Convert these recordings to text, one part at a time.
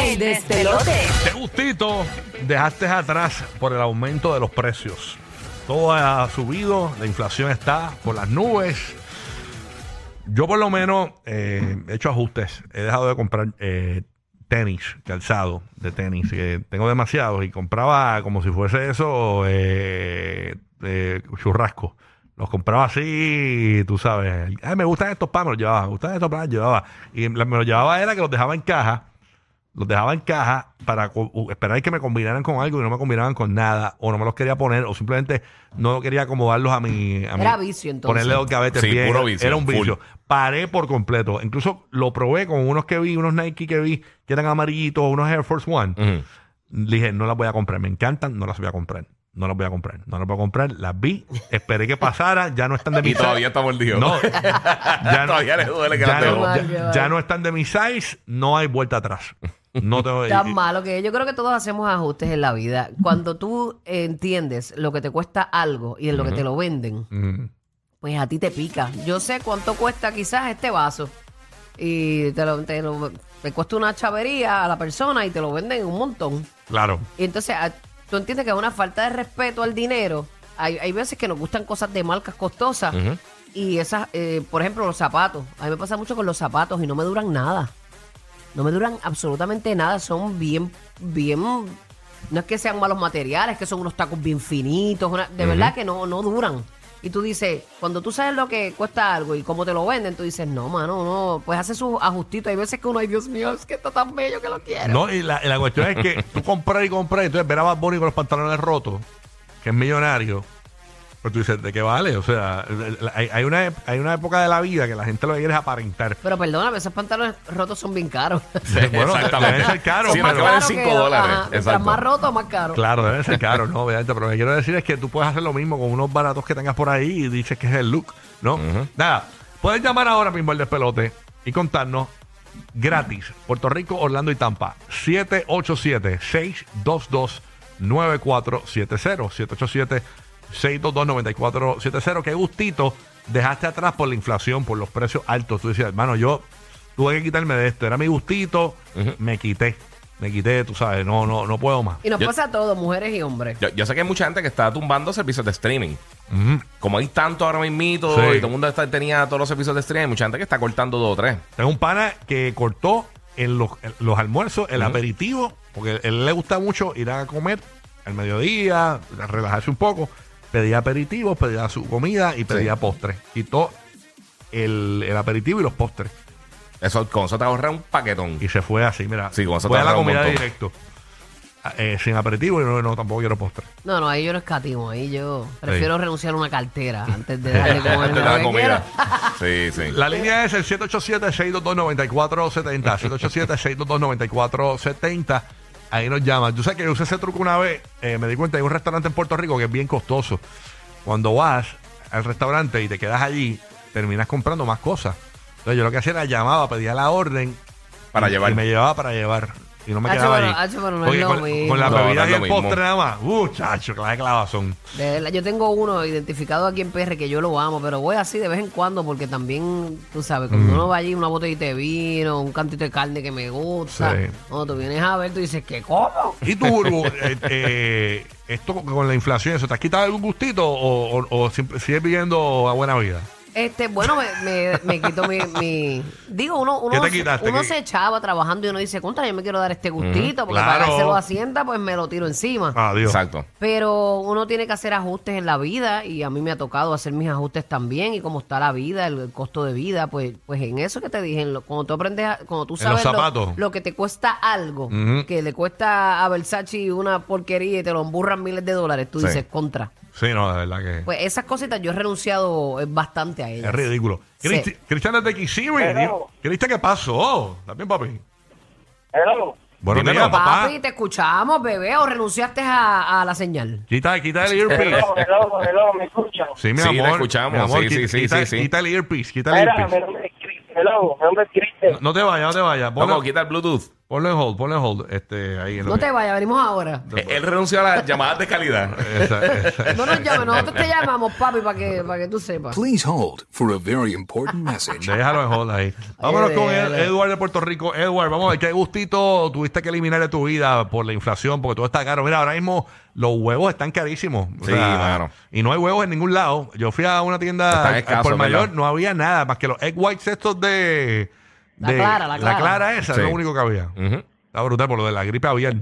¡Ey, despelote! Qué gustito dejaste atrás por el aumento de los precios. Todo ha subido, la inflación está por las nubes. Yo por lo menos eh, he hecho ajustes. He dejado de comprar eh, tenis, calzado de tenis. que tengo demasiados y compraba como si fuese eso eh, eh, churrasco. Los compraba así, tú sabes. Ay, me gustan estos panos, los llevaba. Me gustan estos panos, los llevaba. Y me los llevaba era que los dejaba en caja los dejaba en caja para esperar que me combinaran con algo y no me combinaban con nada, o no me los quería poner, o simplemente no quería acomodarlos a mi. A mi- Era vicio, entonces. Ponerle los gavetes Sí, bien. puro vicio, Era un vicio. full. Paré por completo. Incluso lo probé con unos que vi, unos Nike que vi, que eran amarillitos, unos Air Force One. Dije, no las voy a comprar. Me encantan, no las voy a comprar. No las voy a comprar. No las voy a comprar. Las vi, esperé que pasara, ya no están de mi Y todavía está mordido. No. Ya, Todavía le duele que ya las no, ya no están de mi size, no hay vuelta atrás. No tengo Tan malo que yo creo que todos hacemos ajustes en la vida. Cuando tú entiendes lo que te cuesta algo y en lo que te lo venden, pues a ti te pica. Yo sé cuánto cuesta quizás este vaso. Y te lo, te lo- te cuesta una chavería a la persona y te lo venden un montón. Claro. Y entonces a- tú entiendes que es una falta de respeto al dinero. Hay, hay veces que nos gustan cosas de marcas costosas. Ujú. Y esas, eh, por ejemplo, los zapatos. A mí me pasa mucho con los zapatos y no me duran nada. No me duran absolutamente nada. Son bien, bien. No es que sean malos materiales, que son unos tacos bien finitos. una- de verdad que no, no duran. Y tú dices, cuando tú sabes lo que cuesta algo y cómo te lo venden, tú dices, no, mano, no. Pues hace sus ajustitos. Hay veces que uno, ay, Dios mío, es que está tan bello que lo quiero. No, y la, y la cuestión es que tú compras y compras, y entonces ver a Bunny con los pantalones rotos, que es millonario, pues tú dices, ¿de qué vale? O sea, hay, hay una, hay una época de la vida que la gente lo que quiere es aparentar. Pero perdóname, esos pantalones rotos son bien caros. bueno, Exactamente. debe ser caro, Sí, pero- más que valen Claro 5 que- dólares. ajá, Exacto. más roto, más caro. Claro, debe ser caro, ¿no? Obviamente, pero lo que quiero decir es que tú puedes hacer lo mismo con unos baratos que tengas por ahí y dices que es el look, ¿no? Nada, puedes llamar ahora mismo al despelote y contarnos gratis. Puerto Rico, Orlando y Tampa. 787-622-9470. 787-622-9470. Qué gustito dejaste atrás por la inflación, por los precios altos. Tú decías, hermano, yo tuve que quitarme de esto. Era mi gustito, me quité. Me quité, tú sabes, no, no, no puedo más. Y nos Yo- pasa a todos, mujeres y hombres. Yo, yo sé que hay mucha gente que está tumbando servicios de streaming. Como hay tanto ahora mismito Sí. y todo el mundo está- tenía todos los servicios de streaming, hay mucha gente que está cortando dos o tres. Tengo un pana que cortó en los, en los almuerzos, el aperitivo, porque a él le gusta mucho ir a comer al mediodía, relajarse un poco. Pedía aperitivos, pedía su comida y pedía postres. Quitó el, el aperitivo y los postres. Eso, con eso te ahorra un paquetón. Y se fue así, mira. Sí, con eso fue te a la ahorra un comida montón. directo. Ah, eh, sin aperitivo y no, no, tampoco quiero postre. No, no, ahí yo no escatimo. Ahí yo prefiero renunciar a una cartera antes de darle Antes como de la comida. Sí, sí. La línea es el 787-622-9470. 787-622-9470. Ahí nos llaman. Yo sé que yo usé ese truco una vez. eh, me di cuenta, hay un restaurante en Puerto Rico que es bien costoso. Cuando vas al restaurante y te quedas allí, terminas comprando más cosas. Entonces yo lo que hacía era llamaba, pedía la orden. Para y- llevar. Y me llevaba para llevar. Y no me Hacho, quedaba pero- allí. hacho, pero no es Porque lo con, mismo. con la No, es y lo el mismo. postre nada más. Uh, chacho, clase clavazón. De verdad, yo tengo uno identificado aquí en PR que yo lo amo, pero voy así de vez en cuando porque también, tú sabes, cuando Mm. uno va allí, una botellita de vino, un cantito de carne que me gusta, Sí. cuando tú vienes a ver, tú dices, ¿qué cómo? ¿Y tú, Burbu, eh, eh, esto con la inflación, ¿eso te has quitado algún gustito o, o- o siempre sigues viviendo a buena vida? Este, bueno, me, me, me quito mi, mi- Digo, uno, uno, ¿Qué te se- uno ¿Qué- se echaba trabajando y uno dice, contra, yo me quiero dar este gustito, porque claro. para dárselo a Hacienda, pues me lo tiro encima. Adiós. Exacto. Pero uno tiene que hacer ajustes en la vida y a mí me ha tocado hacer mis ajustes también y como está la vida, el, el costo de vida, pues pues en eso que te dije, en lo- cuando tú aprendes, a- cuando tú sabes lo, que te cuesta algo, que le cuesta a Versace una porquería y te lo emburran miles de dólares, tú Sí. dices contra. Sí, no, de verdad que Pues esas cositas yo he renunciado eh, bastante a ellas. es ridículo. Sí. Cristi- Cristian desde Kissimmee. Pero- Cristian, ¿qué pasó? ¿Está bien, papi? Hello. Buenos Dímelo. días, papá. Papi, te escuchamos, bebé, o renunciaste a, a la señal. Quita, quita el earpiece. Hello, hello, hello, ¿me escuchan? Sí, mi Sí, te amor. escuchamos. mi amor, Sí, sí, quita, sí, quita- sí, sí. quita el earpiece, quita el Mira, mi earpiece. nombre es Chris. Hello, mi nombre es Cristian. No te vayas, no te vayas. Vamos, quita el Bluetooth. Ponlo en hold, ponlo en hold. Este, ahí en lo No que- te vayas, venimos ahora. Eh, Él renunció a las llamadas de calidad. Esa- esa- No nos llames, nosotros te llamamos, papi, para que, para que tú sepas. Please hold for a very important message. Déjalo en hold ahí. Vámonos con. Ed- Edward de Puerto Rico. Edward, vamos a ver qué gustito tuviste que eliminar de tu vida por la inflación, porque todo está caro. Mira, ahora mismo los huevos están carísimos. O Sí, sea, mano. Y no hay huevos en ningún lado. Yo fui a una tienda Están escasos, por mayor, ¿verdad? no había nada más que los egg whites estos de. La de- clara, la clara. esa, Sí. es lo único que había. Ujú. Está brutal por lo de la gripe aviar.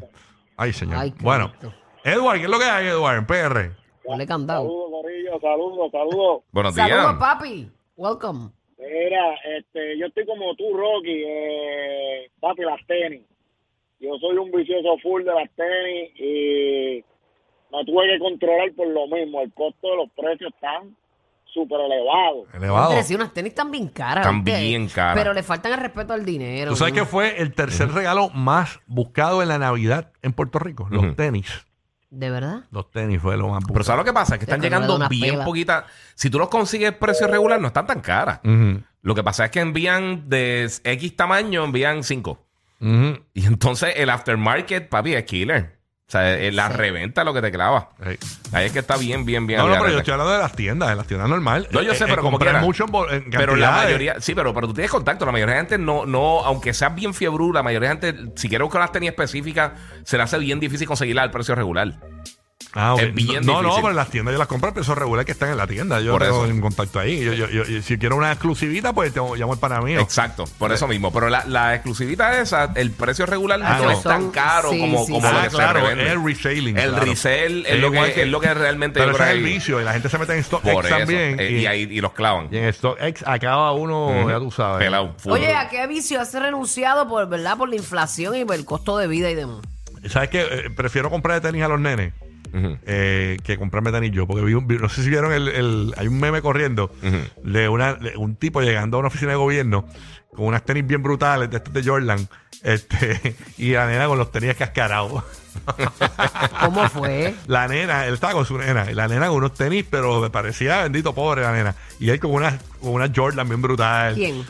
Ay, señor. Ay, qué bueno, bonito. Edward, ¿qué es lo que hay, Edward, en PR? Ponle candado. Saludos, Corillo, saludos, saludos. Buenos días. Saludos, papi. Welcome. Mira, este, yo estoy como tú, Rocky, eh, papi, las tenis. Yo soy un vicioso full de las tenis y me tuve que controlar por lo mismo. El costo de los precios están súper. Elevado. Entre sí, unas tenis están bien caras. ¿viste? bien caras. Pero le faltan el respeto al dinero. ¿Tú sabes ¿no? qué fue el tercer regalo más buscado en la Navidad en Puerto Rico? Los Ujú. tenis. ¿De verdad? Los tenis fue lo más buscado. Pero ¿sabes lo que pasa? Es que están le da llegando una bien pela. poquitas. Si tú los consigues precio regular, no están tan caras. Ujú, Lo que pasa es que envían de X tamaño, envían 5. ujú. Y entonces el aftermarket, papi, es killer. O sea, eh, la reventa lo que te clava. Sí. Ahí es que está bien, bien, bien. No, no, pero yo estoy hablando de las tiendas, de las tiendas normales. No, yo sé, pero como quiera. mucho en, Pero la mayoría, sí, pero, pero tú tienes contacto. La mayoría de gente no, no, aunque sea bien fiebrú, la mayoría de gente, si quiere buscar las tenis específicas, se le hace bien difícil conseguirla al precio regular. Ah, ok. es bien no, no, difícil. pero en las tiendas yo las compro al precio regular que están en la tienda. Yo Por tengo eso. un contacto ahí. Yo, yo, yo- yo- si quiero una exclusivita, pues tengo, llamo al pana mío. Exacto, por eso mismo. Pero la, la exclusividad esa, el precio regular Ah, no no. es tan caro sí, como, sí, como sí. lo Ah, que se claro, revende. el reselling. El claro. resell es Sí, lo, igual que, es lo que realmente Pero ese es el que- vicio y la gente se mete en StockX también. eh, y, y, ahí, y los clavan. y en StockX acaba uno, ya tú sabes. Pelado. Oye, ¿a qué vicio has renunciado por, verdad, por la inflación y por el costo de vida y demás? ¿Sabes qué? Eh, prefiero comprar tenis a los nenes Ujú. eh, que comprarme tenis yo. Porque vi un- vi- no sé si vieron el, el- Hay un meme corriendo de, una, de un tipo llegando a una oficina de gobierno con unas tenis bien brutales de estos de Jordan. Este, y la nena con los tenis cascarados. ¿Cómo fue? La nena, él estaba con su nena, y la nena con unos tenis, pero me parecía bendito pobre la nena. Y él con una, con una Jordan bien brutal. ¿Quién?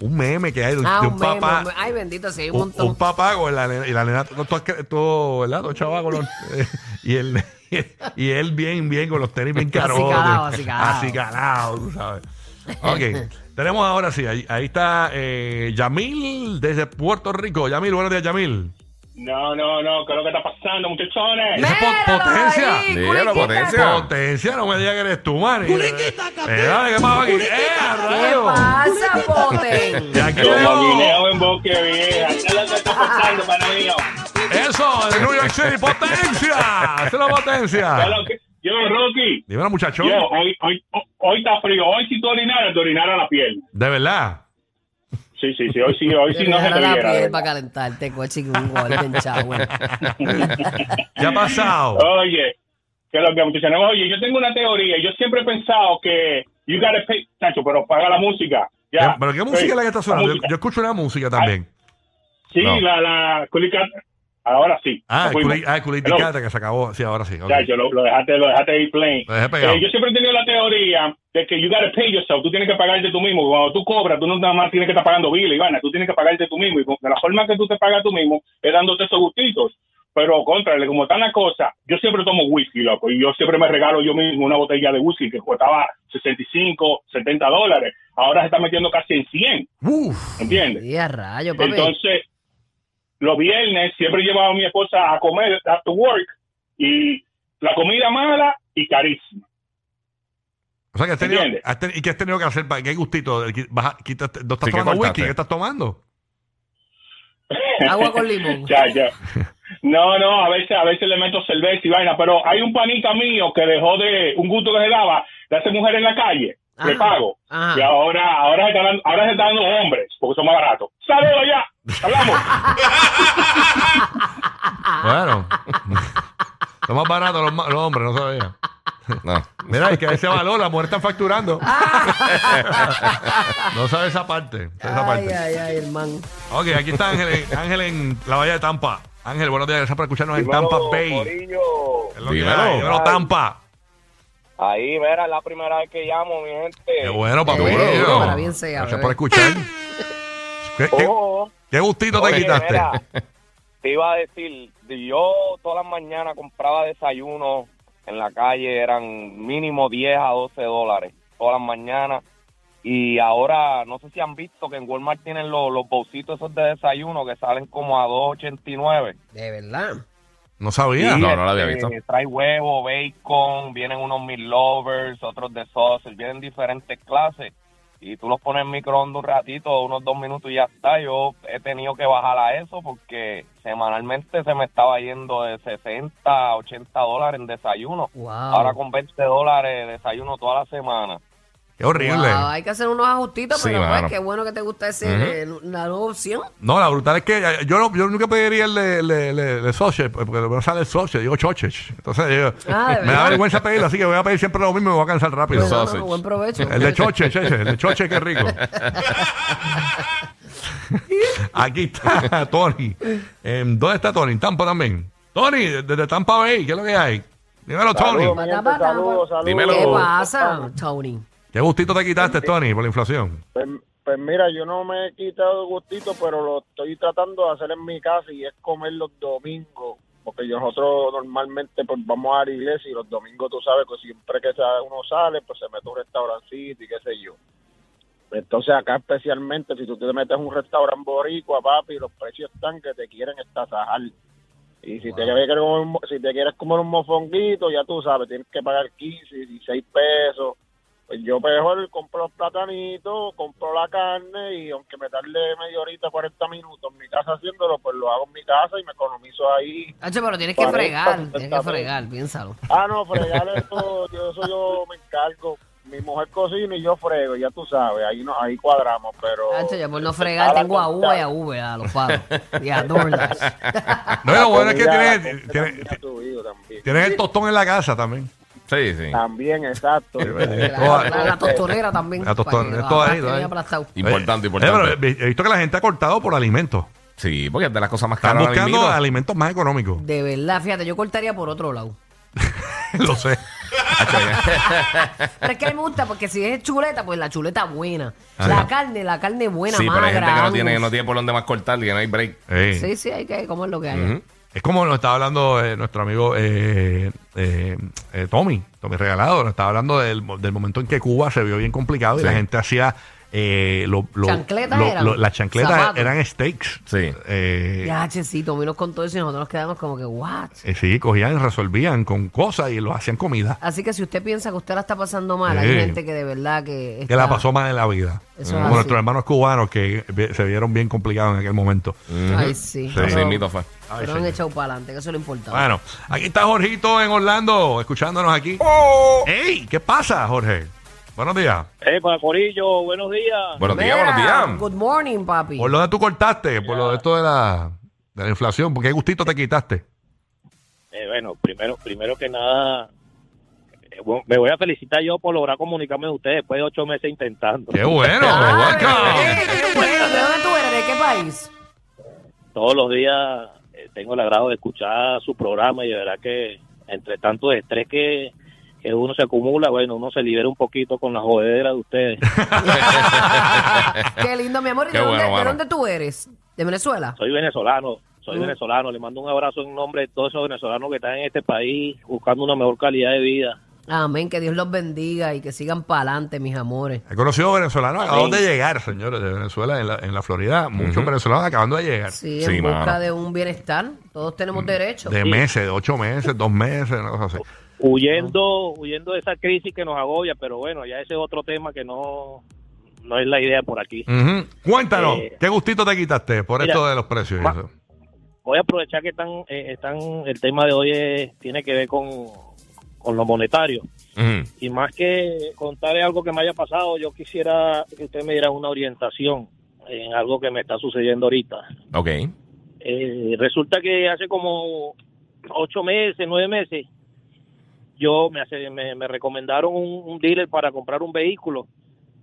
Un meme que hay de, un- Ah, de un, un meme, papá. un. Ay, bendito, sí, hay un un, montón. un papá con la nena, y la nena todo, todo, todo, ¿verdad? Todo chaval con los, eh, y él y él bien bien con los tenis bien caros Acicalado, acicalado. acicalado, tú sabes ok tenemos ahora sí ahí, ahí está eh, Yamil desde Puerto Rico Yamil buenos días Yamil No, no, no, ¿qué es lo que está pasando, muchachones? Esa es Míralo potencia. ahí, Dígalo, culiquita. potencia. potencia no me digas que eres tú man Eh, dale, ¿qué pasa aquí? ¡Eh, ¿Qué pasa, Poten? Y aquí Como tenemos- guineo en bosque vieja. ¿Qué es lo que está pasando, pana mío? Eso de New York City potencia esa es la ¿Qué es potencia Yo, Rocky, dímelo muchacho yo, hoy, hoy, hoy está frío. Hoy si tú orinaras, te orinara la piel. de verdad Sí, sí, sí, hoy sí, hoy sí no se te la viera. piel para calentarte, coche, que un golden shower. ¿qué ha pasado? Oye, que lo que muchachos, oye, yo tengo una teoría. Yo siempre he pensado que you gotta pay, Chacho, pero paga la música. Ya. ¿Pero qué música es la que está sonando? Yo, yo escucho una música también. Sí, No. la, la. Ahora sí. Ah, fuimos. Culi- ah, Culiticata que se acabó. Sí, ahora sí. ok. Chacho, lo, lo dejaste, lo dejaste ahí plain. Lo dejé pegado. Eh, yo siempre he tenido la teoría de que you gotta pay yourself. Tú tienes que pagarte tú mismo. Cuando tú cobras, tú no nada más tienes que estar pagando bill, Ivana. Tú tienes que pagarte tú mismo. Y de la forma que tú te pagas tú mismo es dándote esos gustitos. Pero, contrale, como está la cosa, yo siempre tomo whisky, loco. Y yo siempre me regalo yo mismo una botella de whisky que costaba 65, 70 dólares. Ahora se está metiendo casi en 100. Uf. ¿Entiendes? Y a rayo, papi. Entonces, los viernes siempre llevaba a mi esposa a comer after work y la comida mala y carísima. O sea, que has tenido, ¿Entiendes? has ten- ¿y qué has tenido que hacer? para ¿Qué gustito? Vas a- ¿No estás Sí, ¿qué tomando whisky? ¿Qué estás tomando? Agua con limón. Ya, ya. No, no, a veces, a veces le meto cerveza y vaina, pero hay un panita mío que dejó de un gusto que se daba de hacer mujer en la calle. Le Ajá. pago. Ajá. Y ahora, ahora se está dando, ahora se está dando hombres, porque son más baratos. ¡Saludos ya! ¡Hablamos! Bueno. Son más baratos los, hombres, no sabía. No. Mira, es que ese valor, la mujer está facturando. no sabe esa parte. sabe esa Ay, parte. ay, ay, hermano. Ok, aquí está Ángel, en- Ángel en la Bahía de Tampa. Ángel, buenos días, gracias por escucharnos en Tampa Bay. Corillo. Es lo que Dímelo. hay, dímelo, Tampa. Ahí, mira, es la primera vez que llamo, mi gente. Qué bueno, papi. Qué bueno, para bien sea, Gracias bebé. por escuchar. ¿Qué, qué, Oh, qué gustito te quitaste? mira, te iba a decir, yo todas las mañanas compraba desayuno en la calle, eran mínimo 10 a 12 dólares todas las mañanas. Y ahora, no sé si han visto que en Walmart tienen los, los bolsitos esos de desayuno que salen como a 2.89. De verdad. No sabía. Sí. No, no lo había Este, visto. Trae huevo, bacon, vienen unos meat lovers, otros de sausage, vienen diferentes clases. Y tú los pones en microondas un ratito, unos dos minutos y ya está. Yo he tenido que bajar a eso porque semanalmente se me estaba yendo de 60 a 80 dólares en desayuno. Wow. Ahora con 20 dólares desayuno toda la semana. Qué horrible. Wow, hay que hacer unos ajustitos, Sí, pero pues, mano. qué bueno que te gusta ese, eh, la nueva opción. No, la brutal es que eh, yo, no- yo nunca pediría el de, le, le, le sausage, porque no sale el sausage, digo choches. Entonces yo- Ah, ¿de me da verdad? vergüenza pedirlo, así que voy a pedir siempre lo mismo y me voy a cansar rápido. Bueno, sausage. no, buen provecho. El de choche, cheche, el de choche, qué rico. Aquí está Tony. Em, ¿Dónde está Tony? En Tampa también. Tony, desde Tampa Bay, ¿qué es lo que hay? Dímelo, Tony. Saludos, mi gente, Patá, patá, saludos, saludos. Dímelo. ¿Qué pasa, Tony? ¿Qué gustito te quitaste, Tony, por la inflación? Pues, pues mira, yo no me he quitado gustito, pero lo estoy tratando de hacer en mi casa y es comer los domingos. Porque nosotros normalmente pues vamos a la iglesia y los domingos tú sabes que siempre que uno sale pues se mete a un restaurancito y qué sé yo. Entonces acá especialmente si tú te metes a un restaurante boricua, papi, los precios están que te quieren estasajar. Y si, te quieres comer si te quieres comer un mofonguito, ya tú sabes, tienes que pagar 15, 16 pesos. Pues yo mejor compro los platanitos, compro la carne y aunque me tarde media horita, 40 minutos en mi casa haciéndolo, pues lo hago en mi casa y me economizo ahí. Hacho, pero tienes que 40, fregar, 50 tienes que fregar, piénsalo. Ah, no, fregar eso, yo, eso yo me encargo. Mi mujer cocina y yo frego, ya tú sabes, ahí no, ahí cuadramos, pero... Hacho, ya por no fregar, tengo a V y a V, a los pagos. Y a DoorDash. No, lo bueno es que tienes, tienes, tienes el tostón en la casa también. Sí, sí. También, exacto. La, la- la tostonera también. La tostonera, todo ahí, todo aplastado. Importante, Eh, importante. pero he visto que la gente ha cortado por alimentos. Sí, porque es de las cosas más Están caras. ahora buscando alimentos más económicos. De verdad, fíjate, yo cortaría por otro lado. Lo sé. Pero es que a mí me gusta porque si es chuleta, pues la chuleta buena. Ah, la carne, la carne buena, Sí, pero hay gente que no magra, tiene, no tiene por dónde más cortar, que no hay break. Eh, Sí, sí, hay que comer lo que hay. Es como nos estaba hablando eh, nuestro amigo eh, eh, eh, Tommy, Tommy Regalado, nos estaba hablando del, del momento en que Cuba se vio bien complicado y Sí. la gente hacía eh, lo, lo- ¿Chancletas lo- eran? lo- las chancletas Zapatos. eran steaks. Sí. Eh, Ya, checito, Tommy nos contó eso y nosotros nos quedamos como que, what? eh, sí, cogían, resolvían con cosas y lo hacían comida. Así que si usted piensa que usted la está pasando mal, hay Sí. gente que de verdad que. Que la está- pasó mal en la vida. Eso es como así. nuestros hermanos cubanos que vi- se vieron bien complicados en aquel momento. Ay, sí. Sí. Así Pero, mismito fue. Ay, pero han señor. echado para adelante, que eso es lo importante. Bueno, aquí está Jorgito en Orlando, escuchándonos aquí. ¡Ey! ¿Qué pasa, Jorge? Buenos días. Eh, para Corillo, buenos días. Buenos días, buenos días. Good morning, papi. Por lo de tú cortaste, por lo de esto de la, de la inflación, ¿por qué gustito te quitaste? Eh, bueno, primero, primero que nada, eh, bueno, me voy a felicitar yo por lograr comunicarme con ustedes después de ocho meses intentando. ¡Qué bueno! Ay, welcome. qué bueno. ¿De dónde tú eres? ¿De qué país? Todos los días eh, tengo el agrado de escuchar su programa y de verdad que entre tanto estrés que, que uno se acumula, bueno, uno se libera un poquito con la jodedera de ustedes. Qué lindo, mi amor. ¿Y de, dónde, bueno, de mano. dónde tú eres? ¿De Venezuela? Soy venezolano, soy Mm. venezolano, le mando un abrazo en nombre de todos esos venezolanos que están en este país buscando una mejor calidad de vida. Amén, que Dios los bendiga y que sigan para adelante, mis amores. He conocido venezolanos Amén. acabando de llegar, señores, de Venezuela, en la, en la Florida. Muchos venezolanos acabando de llegar. Sí, Sí, en busca mano. de un bienestar. Todos tenemos derecho. De meses, de ocho meses, dos meses, una cosa así. Huyendo, huyendo de esa crisis que nos agobia, pero bueno, ya ese es otro tema que no, no es la idea por aquí. Ujú. Cuéntanos, Eh, ¿qué gustito te quitaste por mira, esto de los precios? y ma- eso? voy a aprovechar que están, eh, están el tema de hoy es- tiene que ver con, con lo monetario. Y más que contarle algo que me haya pasado, yo quisiera que usted me diera una orientación en algo que me está sucediendo ahorita. Ok. Eh, resulta que hace como ocho meses, nueve meses, yo me, hace- me, me recomendaron un, un dealer para comprar un vehículo,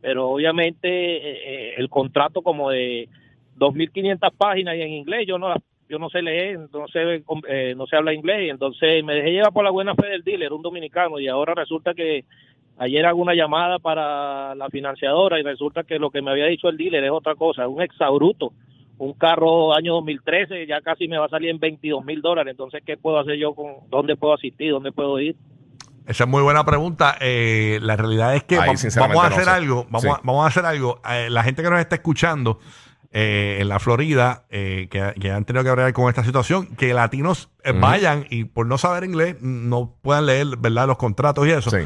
pero obviamente eh, eh, el contrato como de 2.500 páginas y en inglés, yo no la- yo no sé leer, no sé, eh, no sé hablar inglés, y entonces me dejé llevar por la buena fe del dealer, un dominicano, y ahora resulta que ayer hago una llamada para la financiadora y resulta que lo que me había dicho el dealer es otra cosa, un exabruto, un carro año 2013 ya casi me va a salir en 22 mil dólares, entonces ¿qué puedo hacer yo con, dónde puedo asistir, dónde puedo ir? Esa es muy buena pregunta. Eh, la realidad es que Ahí, va- sinceramente, vamos a no hacer sé. algo. Vamos, Sí. a, vamos a hacer algo. Eh, la gente que nos está escuchando eh, en la Florida, eh, que, que han tenido que hablar con esta situación, que latinos eh, vayan y por no saber inglés no puedan leer verdad los contratos y eso. Sí.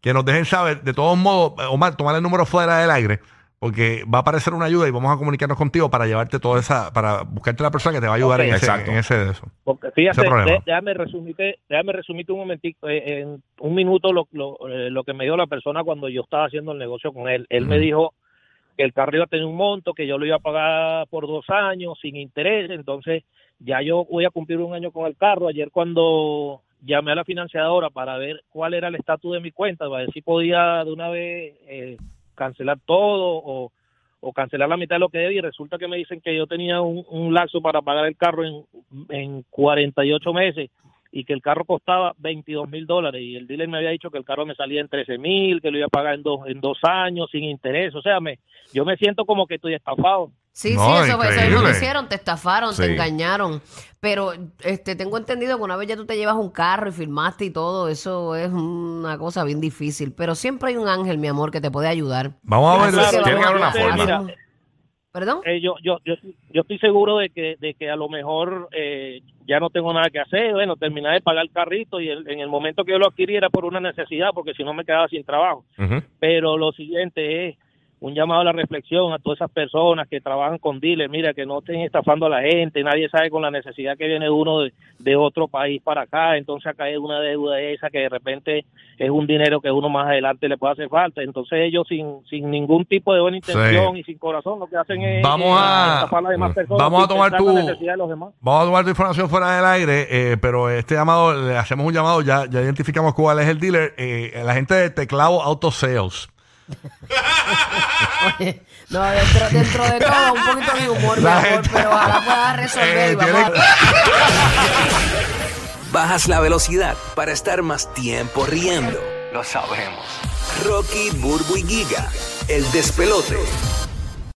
Que nos dejen saber. De todos modos, eh, Omar, tomar el número fuera del aire. Porque va a aparecer una ayuda y vamos a comunicarnos contigo para llevarte toda esa, para buscarte la persona que te va a ayudar en, ese, en ese de eso. Porque fíjate, de- déjame resumirte, déjame resumirte un momentito, eh, en un minuto lo, lo, eh, lo que me dio la persona cuando yo estaba haciendo el negocio con él. Él me dijo que el carro iba a tener un monto, que yo lo iba a pagar por dos años sin interés, entonces ya yo voy a cumplir un año con el carro. Ayer cuando llamé a la financiadora para ver cuál era el estatus de mi cuenta, para ver si podía de una vez eh, cancelar todo o, cancelar la mitad de lo que debía y resulta que me dicen que yo tenía un, un lapso para pagar el carro en, en 48 meses y que el carro costaba 22 mil dólares y el dealer me había dicho que el carro me salía en 13 mil, que lo iba a pagar en dos, en dos años sin interés, o sea, me, yo me siento como que estoy estafado. Sí, No, sí, eso, eso lo hicieron, te estafaron, Sí. te engañaron. Pero este tengo entendido que una vez ya tú te llevas un carro y firmaste y todo, eso es una cosa bien difícil. Pero siempre hay un ángel, mi amor, que te puede ayudar. Vamos a ver. Que tiene que haber una forma. Mira, ¿Perdón? eh, yo, yo, yo, yo estoy seguro de que, de que a lo mejor eh, ya no tengo nada que hacer, bueno, terminar de pagar el carrito y el- en el momento que yo lo adquirí era por una necesidad, porque si no me quedaba sin trabajo. Ujú. pero lo siguiente es un llamado a la reflexión a todas esas personas que trabajan con dealers, mira, que no estén estafando a la gente, nadie sabe con la necesidad que viene uno de, de otro país para acá, entonces acá hay una deuda esa que de repente es un dinero que uno más adelante le puede hacer falta, entonces ellos sin, sin ningún tipo de buena intención y sin corazón lo que hacen es Vamos a- estafar a las demás personas Vamos a tomar tu- la necesidad de los demás. Vamos a tomar tu información fuera del aire, eh, pero este llamado, le hacemos un llamado, ya, ya identificamos cuál es el dealer, eh, la gente de Teclado Auto Sales. Oye, no, dentro, dentro de todo, un poquito de humor, La amor, gente- pero ojalá puedas resolver Eh, y vamos tiene- a- Bajas la velocidad para estar más tiempo riendo. Lo sabemos. Rocky, Burbu y Giga, el despelote.